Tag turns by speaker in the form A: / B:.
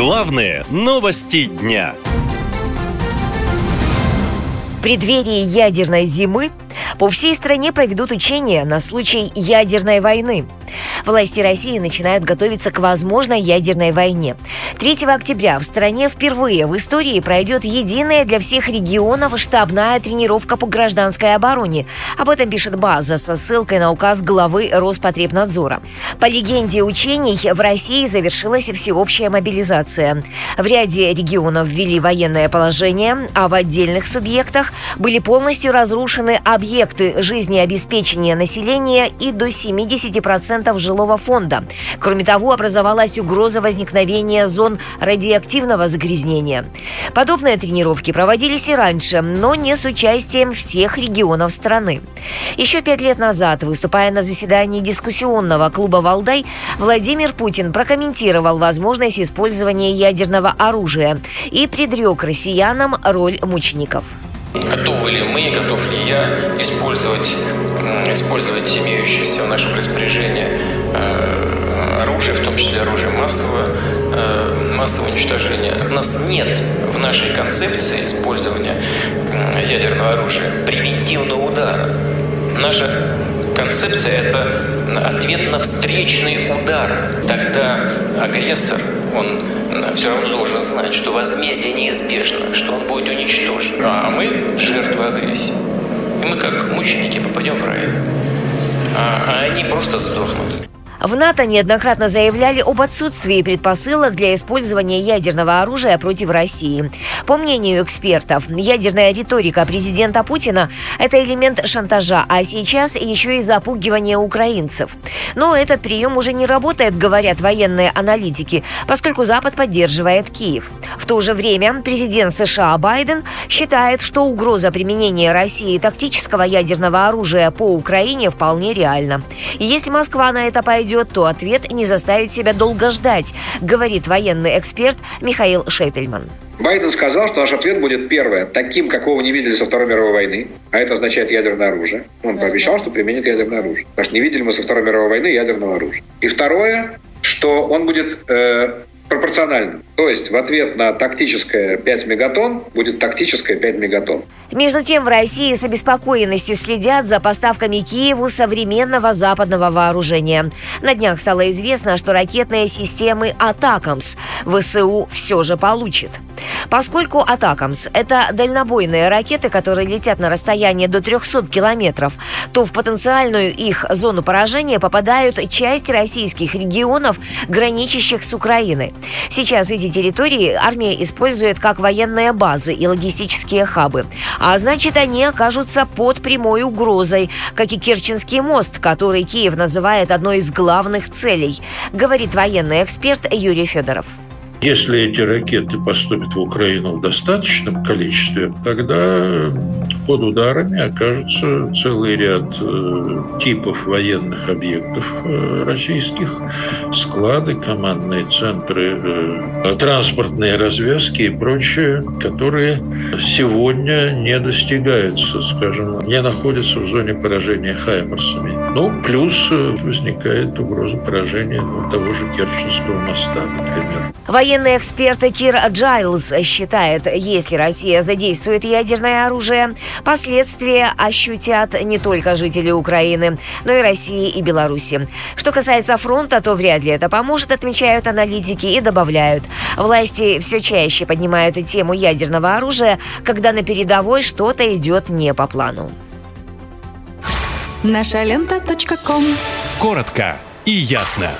A: Главные новости дня.
B: В преддверии ядерной зимы по всей стране проведут учения на случай ядерной войны. Власти России начинают готовиться к возможной ядерной войне. 3 октября в стране впервые в истории пройдет единая для всех регионов штабная тренировка по гражданской обороне. Об этом пишет база со ссылкой на указ главы Роспотребнадзора. По легенде учений в России завершилась всеобщая мобилизация. В ряде регионов ввели военное положение, а в отдельных субъектах были полностью разрушены объекты жизнеобеспечения населения и до 70% жилого фонда. Кроме того, образовалась угроза возникновения зон радиоактивного загрязнения. Подобные тренировки проводились и раньше, но не с участием всех регионов страны. Еще пять лет назад, выступая на заседании дискуссионного клуба «Валдай», Владимир Путин прокомментировал возможность использования ядерного оружия и предрек россиянам роль мучеников.
C: Готовы ли мы, готов ли я использовать, использовать имеющееся в нашем распоряжении э, оружие, в том числе оружие массового, э, массового уничтожения. У нас нет в нашей концепции использования ядерного оружия превентивного удара. Наша концепция – это ответ на встречный удар. Тогда агрессор, он все равно должен знать, что возмездие неизбежно, что он будет уничтожен. А мы жертвы агрессии. И мы как мученики попадем в рай. А, а они просто сдохнут.
B: В НАТО неоднократно заявляли об отсутствии предпосылок для использования ядерного оружия против России. По мнению экспертов, ядерная риторика президента Путина – это элемент шантажа, а сейчас еще и запугивание украинцев. Но этот прием уже не работает, говорят военные аналитики, поскольку Запад поддерживает Киев. В то же время президент США Байден считает, что угроза применения России тактического ядерного оружия по Украине вполне реальна. И если Москва на это пойдет, произойдет, то ответ не заставит себя долго ждать, говорит военный эксперт Михаил Шейтельман.
D: Байден сказал, что наш ответ будет первое, таким, какого не видели со Второй мировой войны, а это означает ядерное оружие. Он пообещал, что применит ядерное оружие. Потому что не видели мы со Второй мировой войны ядерного оружия. И второе, что он будет э, пропорциональным. То есть в ответ на тактическое 5 мегатонн будет тактическое 5 мегатонн.
B: Между тем, в России с обеспокоенностью следят за поставками Киеву современного западного вооружения. На днях стало известно, что ракетные системы «Атакамс» ВСУ все же получит. Поскольку «Атакамс» — это дальнобойные ракеты, которые летят на расстояние до 300 километров, то в потенциальную их зону поражения попадают часть российских регионов, граничащих с Украиной. Сейчас эти территории армия использует как военные базы и логистические хабы. А значит, они окажутся под прямой угрозой, как и Керченский мост, который Киев называет одной из главных целей, говорит военный эксперт Юрий Федоров.
E: Если эти ракеты поступят в Украину в достаточном количестве, тогда под ударами окажутся целый ряд э, типов военных объектов э, российских, склады, командные центры, э, транспортные развязки и прочее, которые сегодня не достигаются, скажем, не находятся в зоне поражения хаймерсами. Ну, плюс возникает угроза поражения ну, того же Керченского моста, например.
B: Военный эксперт Кир Джайлз считает, если Россия задействует ядерное оружие, последствия ощутят не только жители Украины, но и России и Беларуси. Что касается фронта, то вряд ли это поможет, отмечают аналитики и добавляют. Власти все чаще поднимают тему ядерного оружия, когда на передовой что-то идет не по плану.
F: Наша лента.
A: Коротко и ясно.